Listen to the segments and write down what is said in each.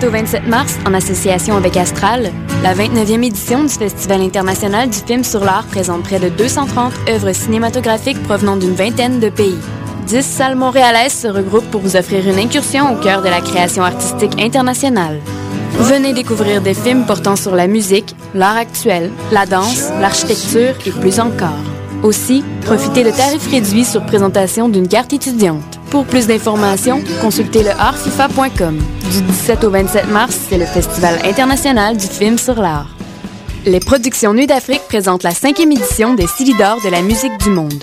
17 au 27 mars, en association avec Astral, la 29e édition du Festival international du film sur l'art présente près de 230 œuvres cinématographiques provenant d'une vingtaine de pays. Dix salles montréalaises se regroupent pour vous offrir une incursion au cœur de la création artistique internationale. Venez découvrir des films portant sur la musique, l'art actuel, la danse, l'architecture et plus encore. Aussi, profitez de tarifs réduits sur présentation d'une carte étudiante. Pour plus d'informations, consultez le artfifa.com. Du 17 au 27 mars, c'est le Festival international du film sur l'art. Les productions Nuit d'Afrique présentent la cinquième édition des Silidor de la musique du monde.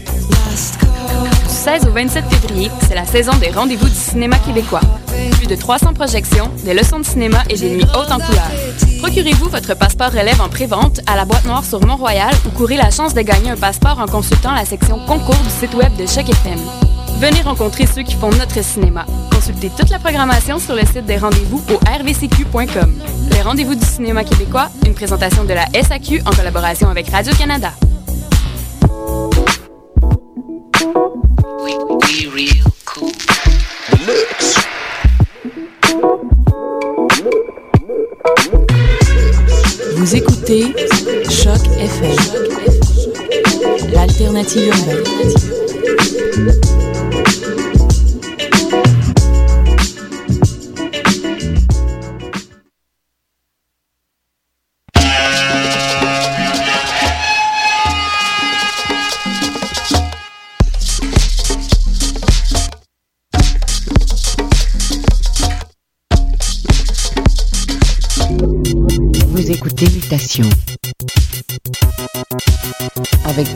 16 au 27 février, c'est la saison des rendez-vous du cinéma québécois. Plus de 300 projections, des leçons de cinéma et des nuits hautes en couleurs. Procurez-vous votre passeport relève en pré-vente à la boîte noire sur Mont-Royal ou courez la chance de gagner un passeport en consultant la section concours du site web de Choc FM. Venez rencontrer ceux qui font notre cinéma. Consultez toute la programmation sur le site des rendez-vous au rvcq.com. Les rendez-vous du cinéma québécois, une présentation de la SAQ en collaboration avec Radio-Canada. Vous écoutez Choc FM, l'alternative urbaine.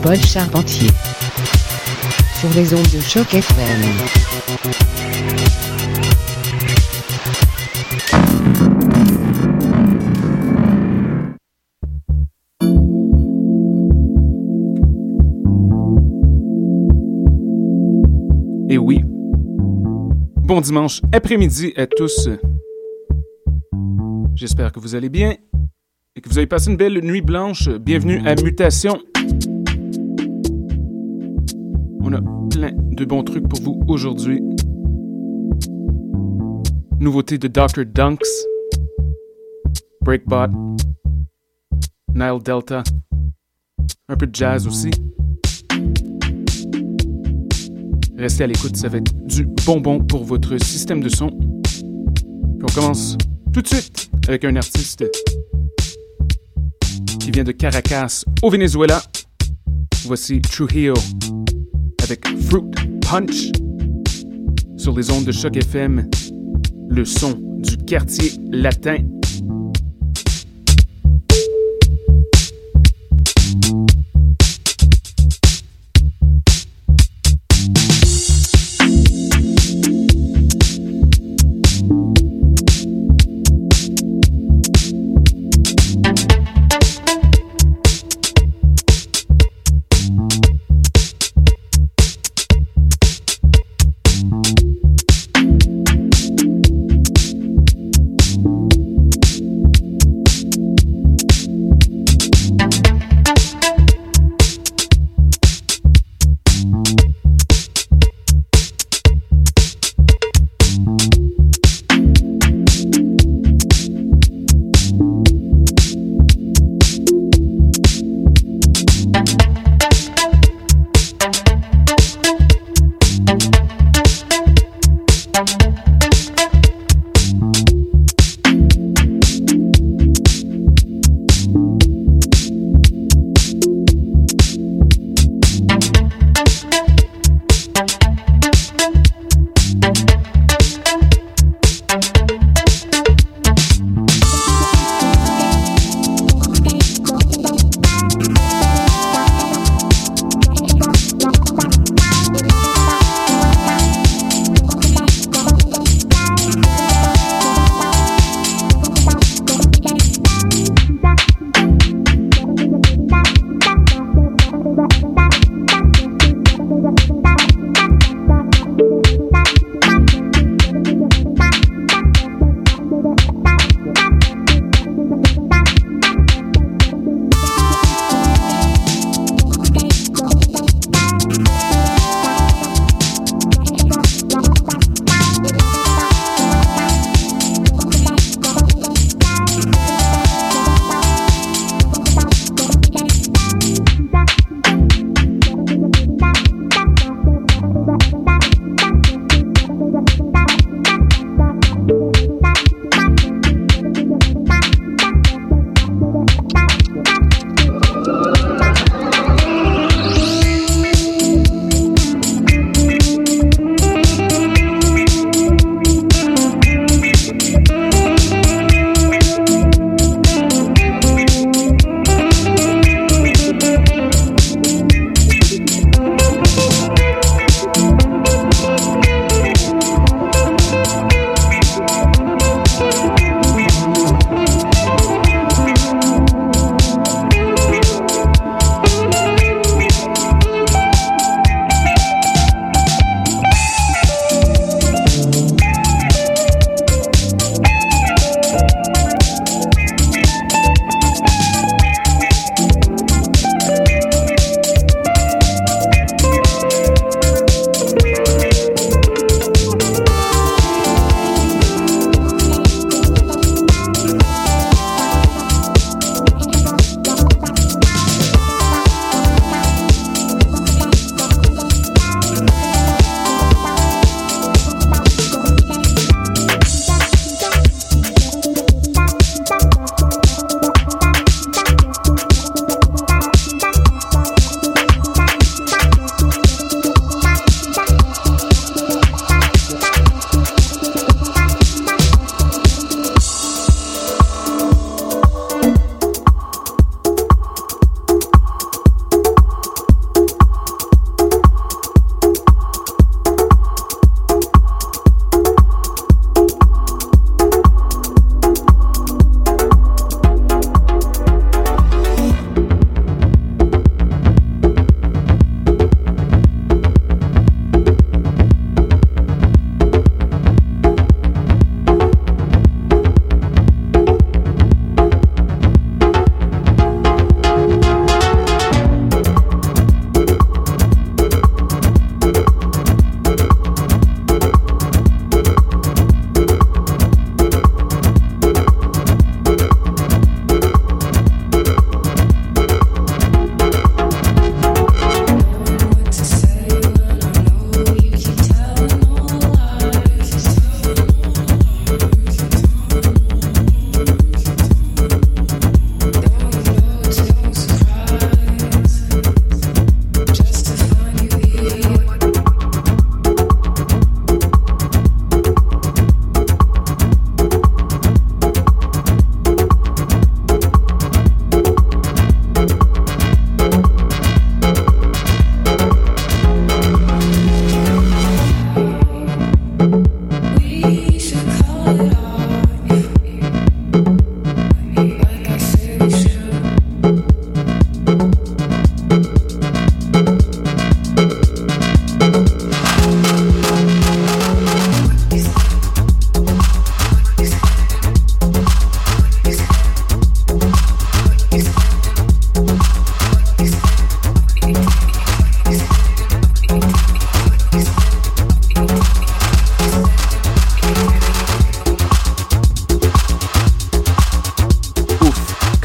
Paul Charpentier sur les ondes de choc FM. Et oui. Bon dimanche après-midi à tous. J'espère que vous allez bien et que vous avez passé une belle nuit blanche. Bienvenue à Mutation. On a plein de bons trucs pour vous aujourd'hui. Nouveauté de Dr. Dunks, Breakbot, Nile Delta, un peu de jazz aussi. Restez à l'écoute, ça va être du bonbon pour votre système de son. On commence tout de suite avec un artiste qui vient de Caracas au Venezuela. Voici Trujillo avec Fruit Punch sur les ondes de choc FM, le son du quartier latin.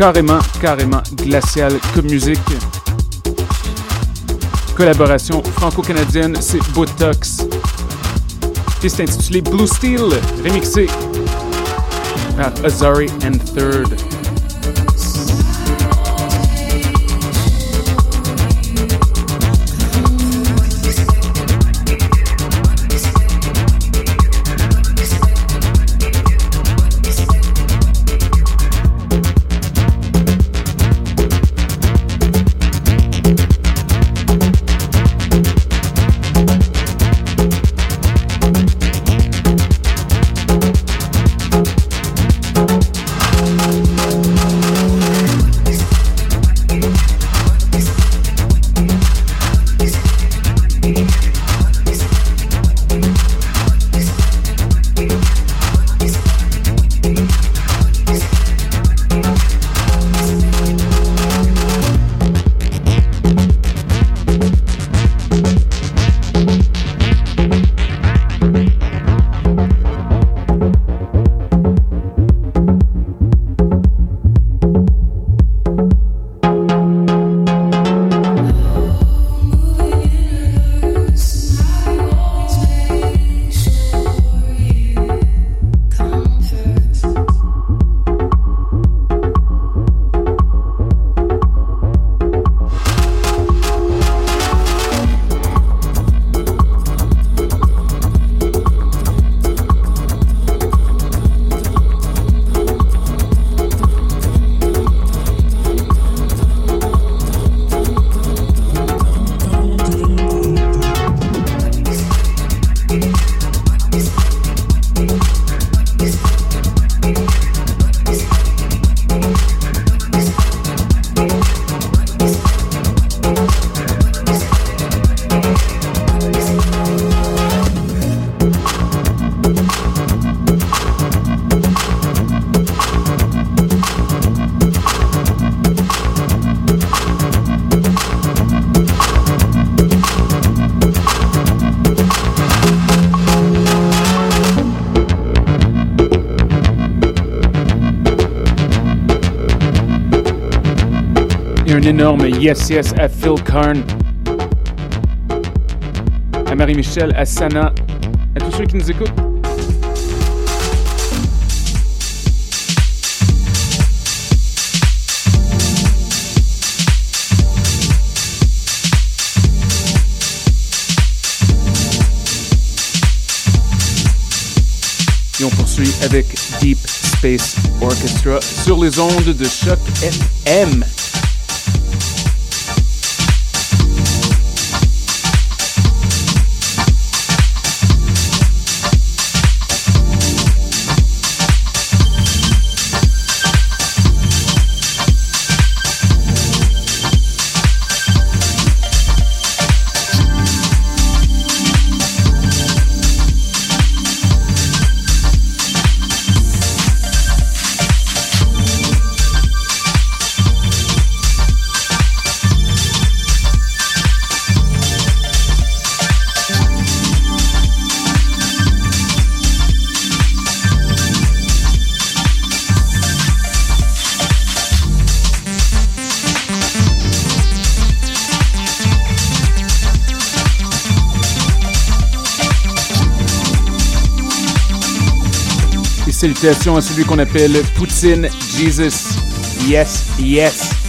Carrément, carrément glacial comme musique. Collaboration franco-canadienne, c'est Botox. Piste intitulée Blue Steel, remixé par Azari and Third. Yes yes à Phil Karn, à Marie-Michel, à Sana, à tous ceux qui nous écoutent. Et on poursuit avec Deep Space Orchestra sur les ondes de choc FM. À celui qu'on appelle Poutine Jesus. Yes, yes.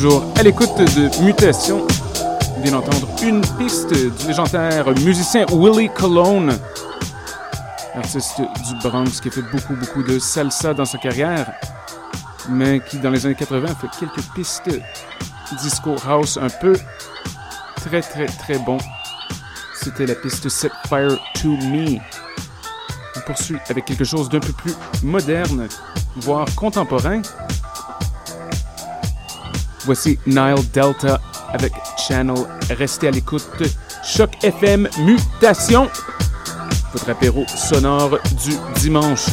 Toujours à l'écoute de Mutation. On vient d'entendre une piste du légendaire musicien Willie Colon, artiste du Bronx qui a fait beaucoup, beaucoup de salsa dans sa carrière, mais qui, dans les années 80, a fait quelques pistes disco house un peu très, très, très bon. C'était la piste Set Fire to Me. On poursuit avec quelque chose d'un peu plus moderne, voire contemporain. Voici Nile Delta avec Channel. Restez à l'écoute. Choc FM Mutation. Votre apéro sonore du dimanche.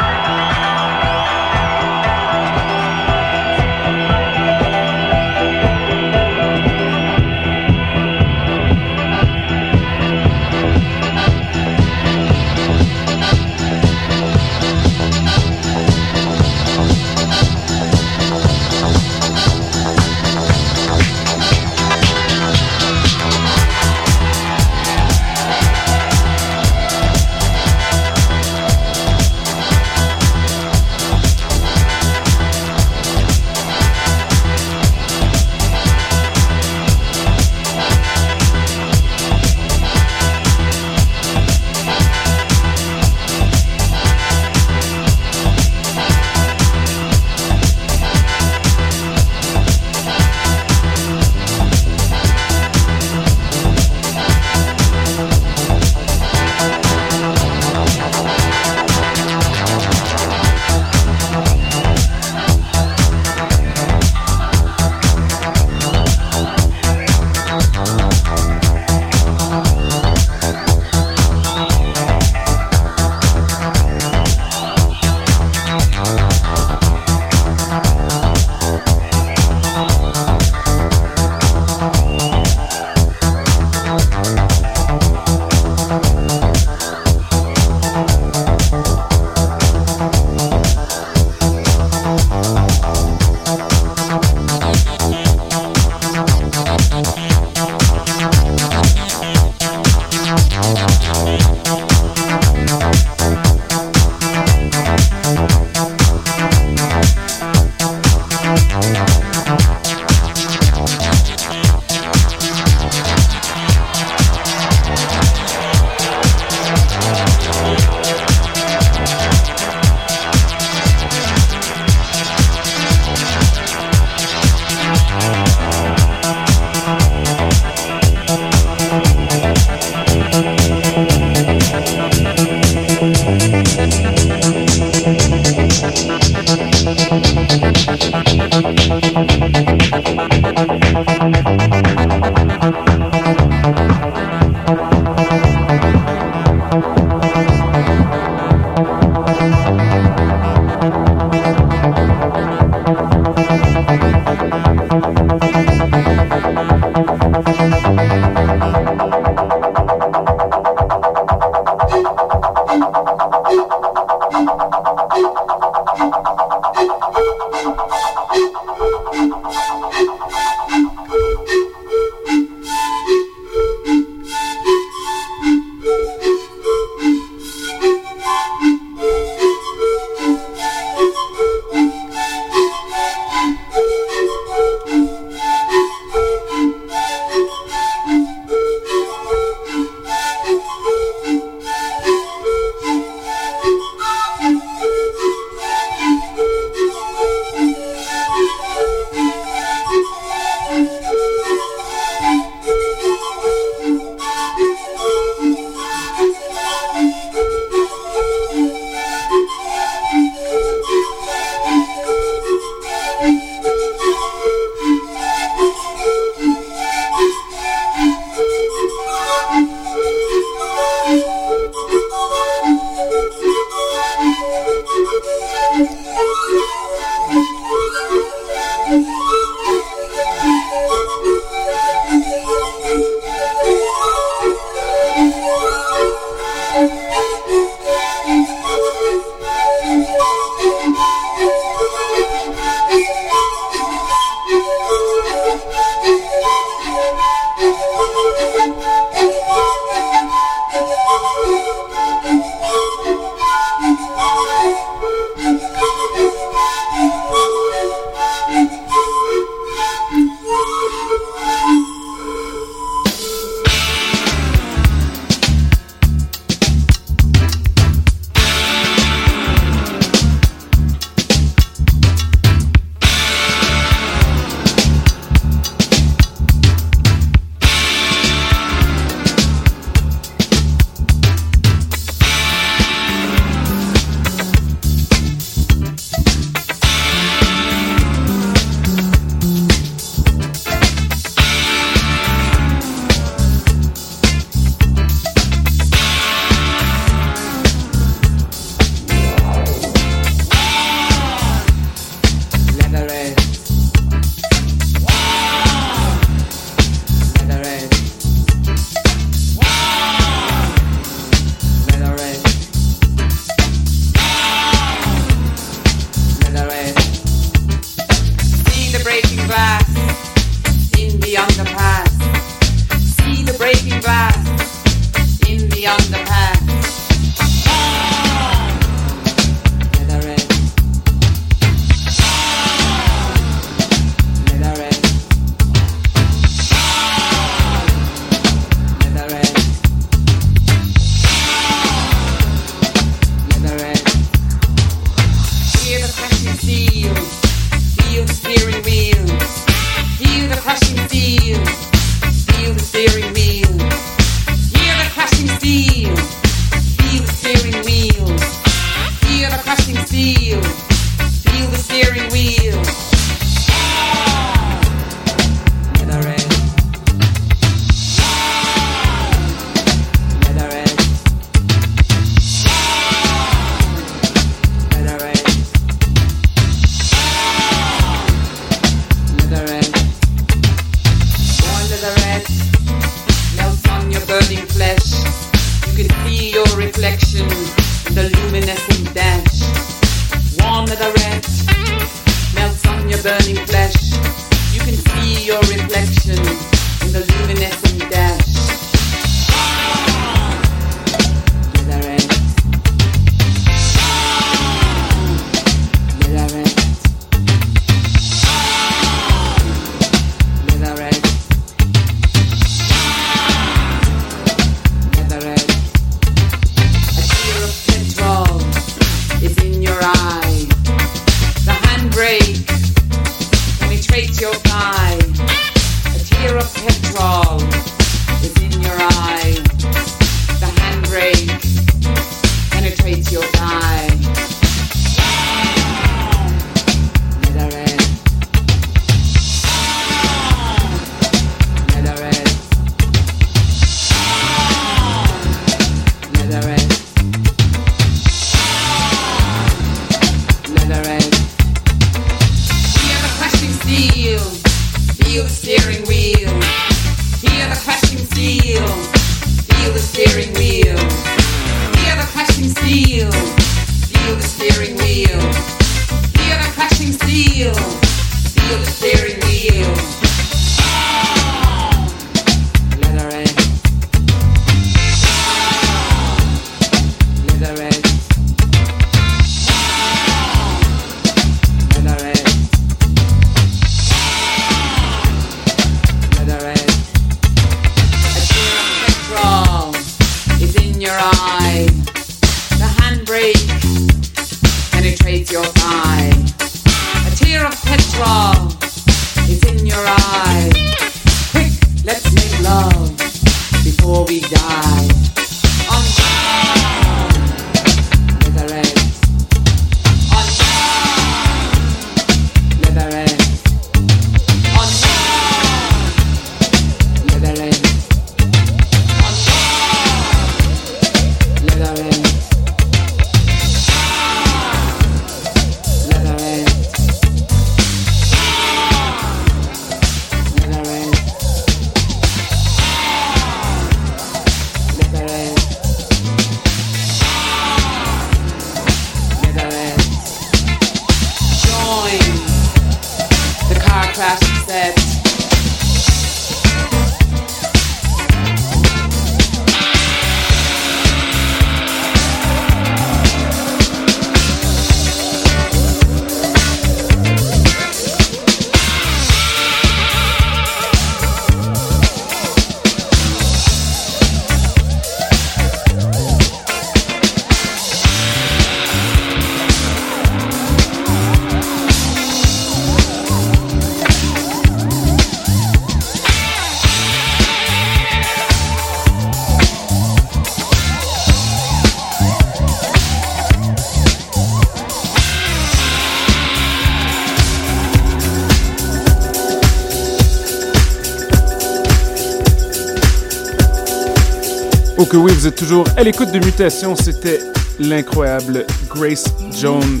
Que oui, vous êtes toujours à l'écoute de Mutation. C'était l'incroyable Grace Jones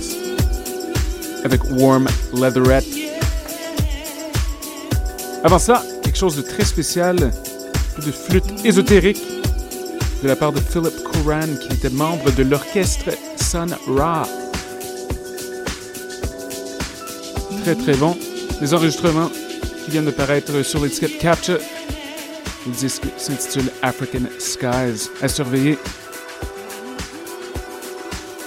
avec Warm Leatherette. Avant ça, quelque chose de très spécial, de flûte ésotérique de la part de Philip Coran, qui était membre de l'orchestre Sun Ra. Très très bon. Les enregistrements qui viennent de paraître sur l'étiquette Capture le disque s'intitule African Skies. À surveiller.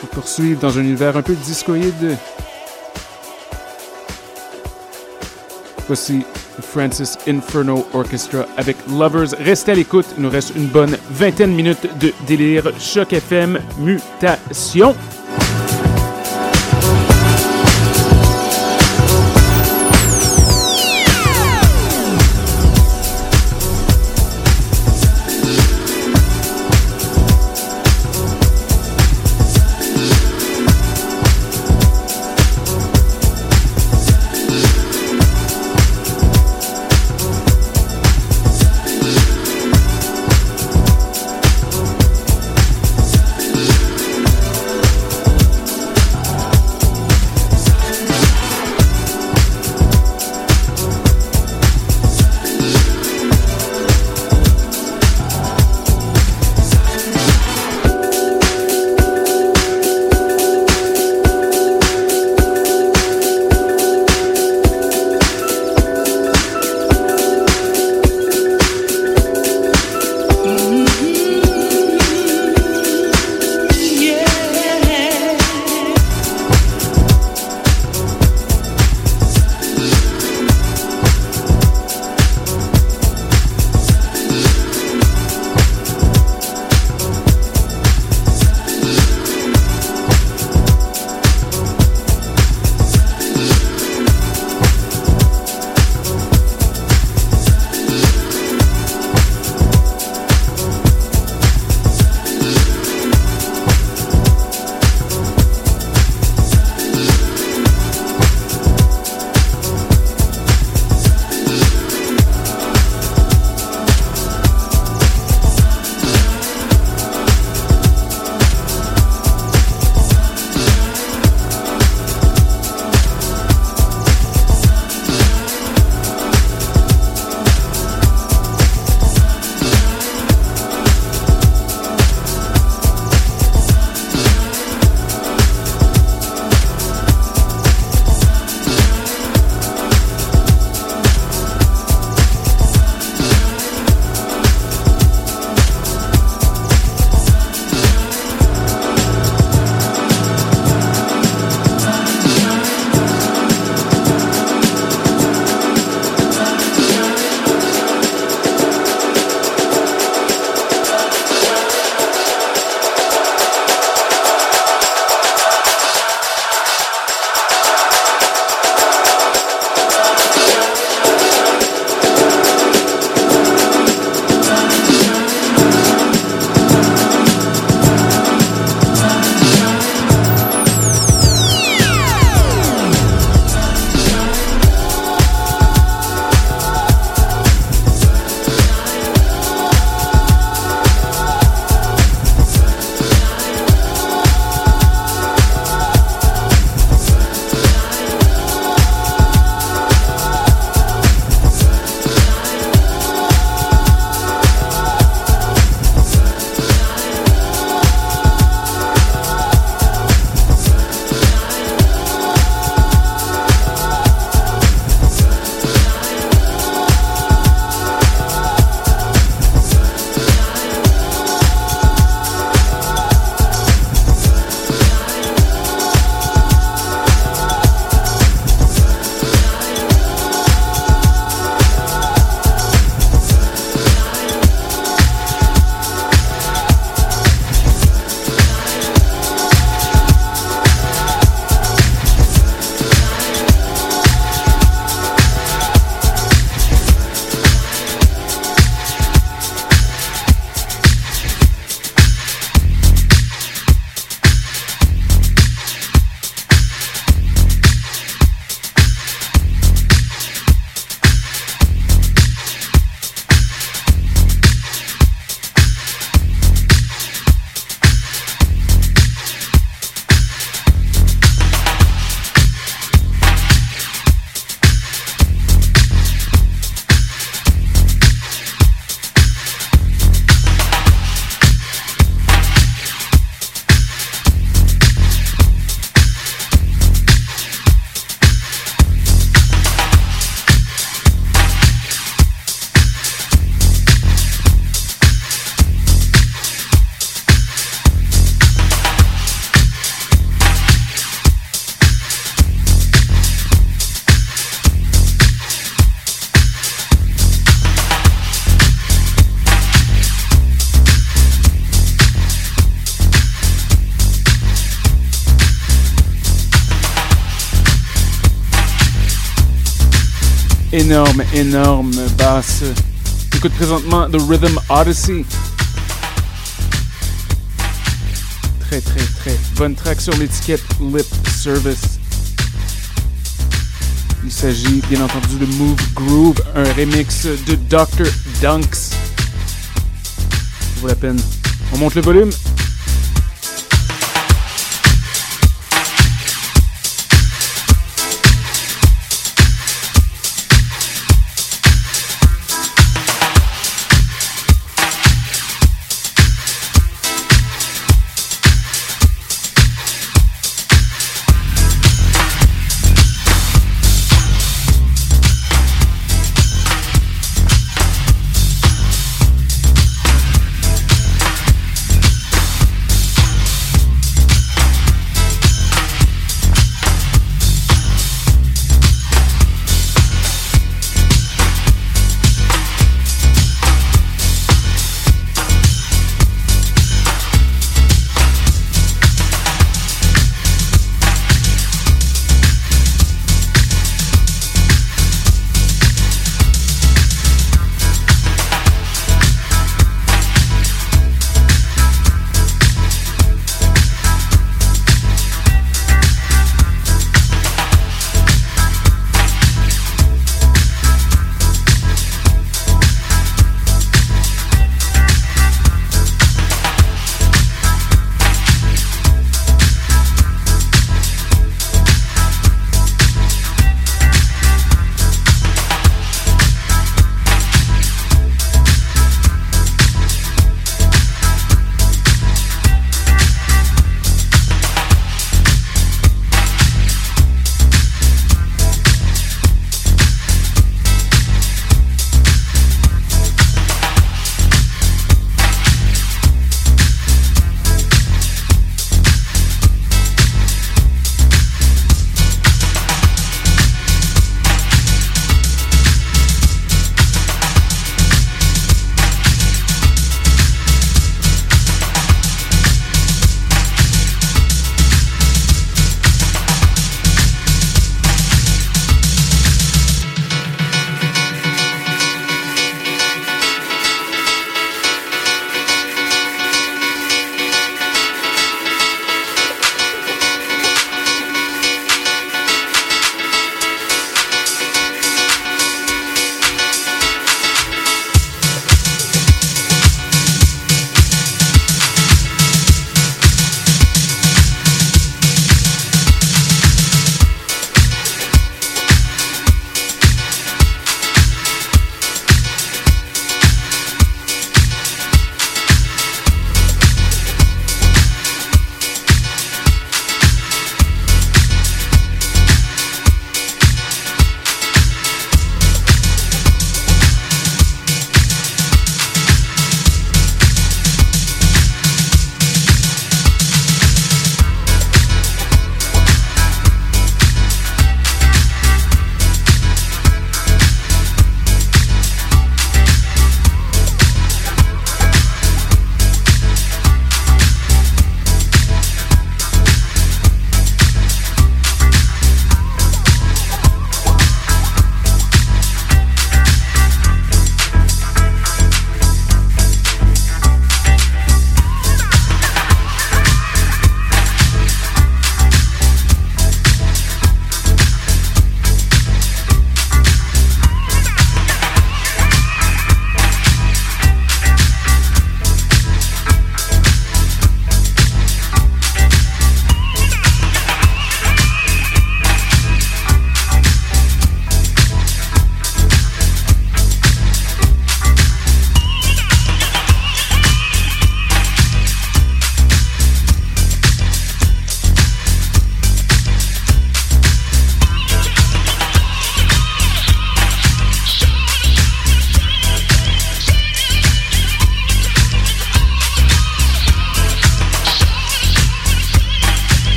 Pour poursuivre dans un univers un peu discoïde. Voici Francis Inferno Orchestra avec Lovers. Restez à l'écoute, il nous reste une bonne vingtaine de minutes de délire. Choc FM, mutation. Énorme, énorme basse. Écoute présentement The Rhythm Odyssey. Très, très, très bonne track sur l'étiquette Lip Service. Il s'agit bien entendu de Move Groove, un remix de Dr. Dunks. Vaut la peine. On monte le volume.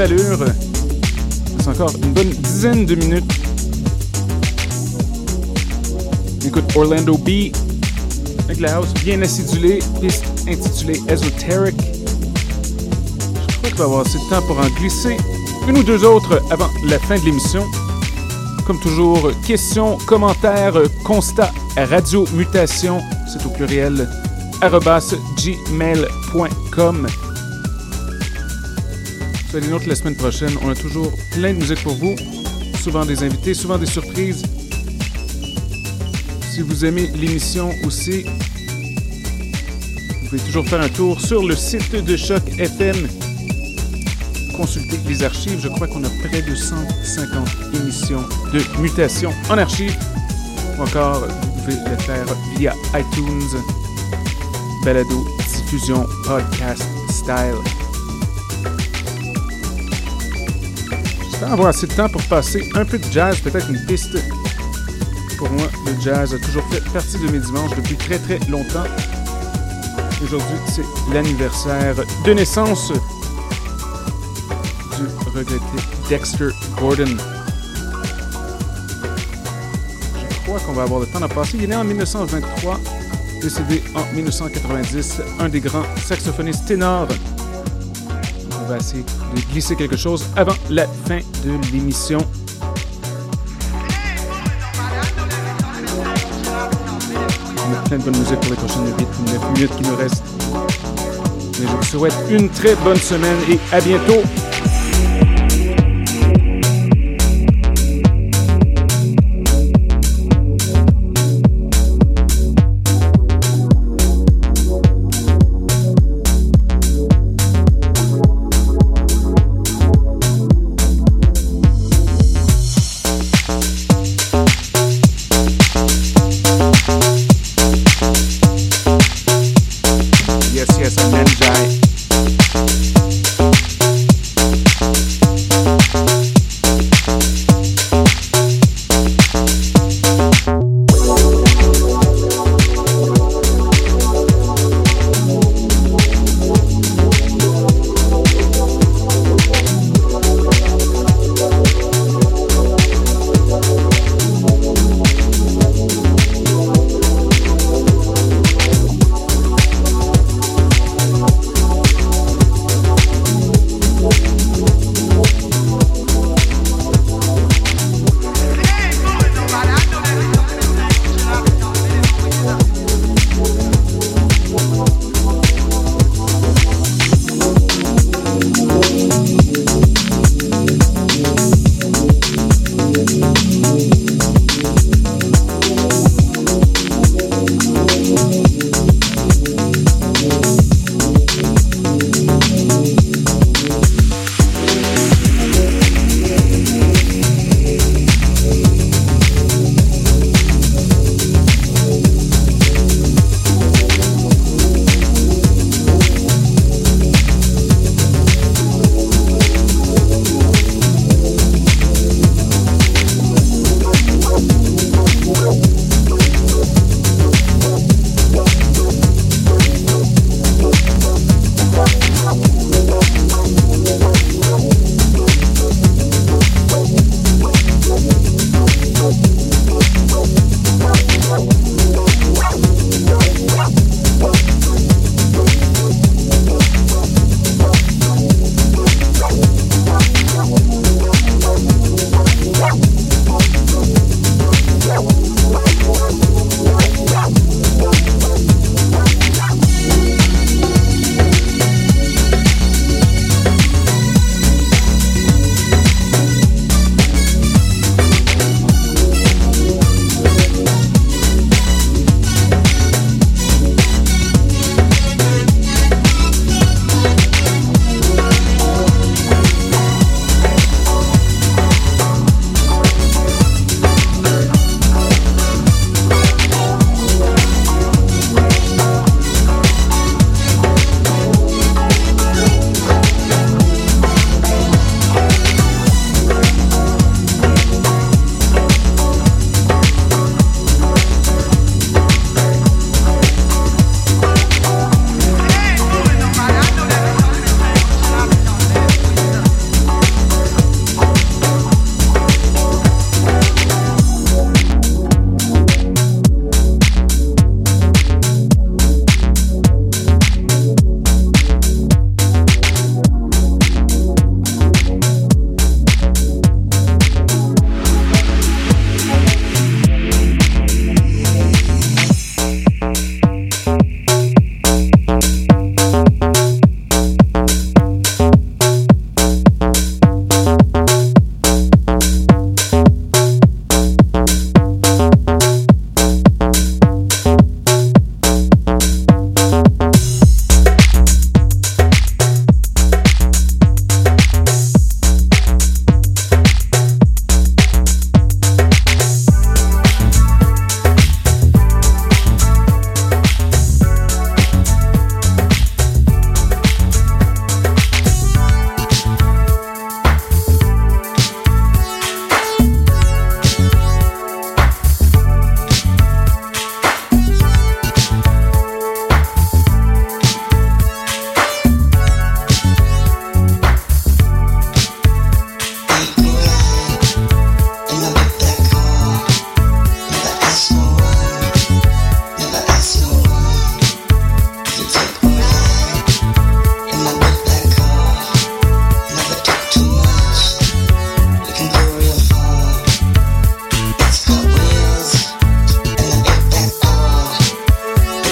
À vive allure. C'est encore une bonne dizaine de minutes. Écoute Orlando B avec la house bien acidulée, piste intitulée Esoteric. Je crois qu'il va avoir assez de temps pour en glisser une ou deux autres avant la fin de l'émission. Comme toujours, questions, commentaires, constats, radio mutation, c'est au pluriel, gmail.com. Les nôtres la semaine prochaine. On a toujours plein de musique pour vous. Souvent des invités, souvent des surprises. Si vous aimez l'émission aussi, vous pouvez toujours faire un tour sur le site de Choc FM. Consulter les archives. Je crois qu'on a près de 150 émissions de mutation en archives. Ou encore, vous pouvez le faire via iTunes, balado, diffusion, podcast, style. Avoir assez de temps pour passer un peu de jazz, peut-être une piste. Pour moi, le jazz a toujours fait partie de mes dimanches depuis très très longtemps. Aujourd'hui, c'est l'anniversaire de naissance du regretté Dexter Gordon. Je crois qu'on va avoir le temps d'en passer. Il est né en 1923, décédé en 1990, un des grands saxophonistes ténors. Va essayer de glisser quelque chose avant la fin de l'émission. On a plein de bonne musique pour les prochaines 8 ou 9 minutes qui nous restent. Mais je vous souhaite une très bonne semaine et à bientôt.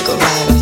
Go. a.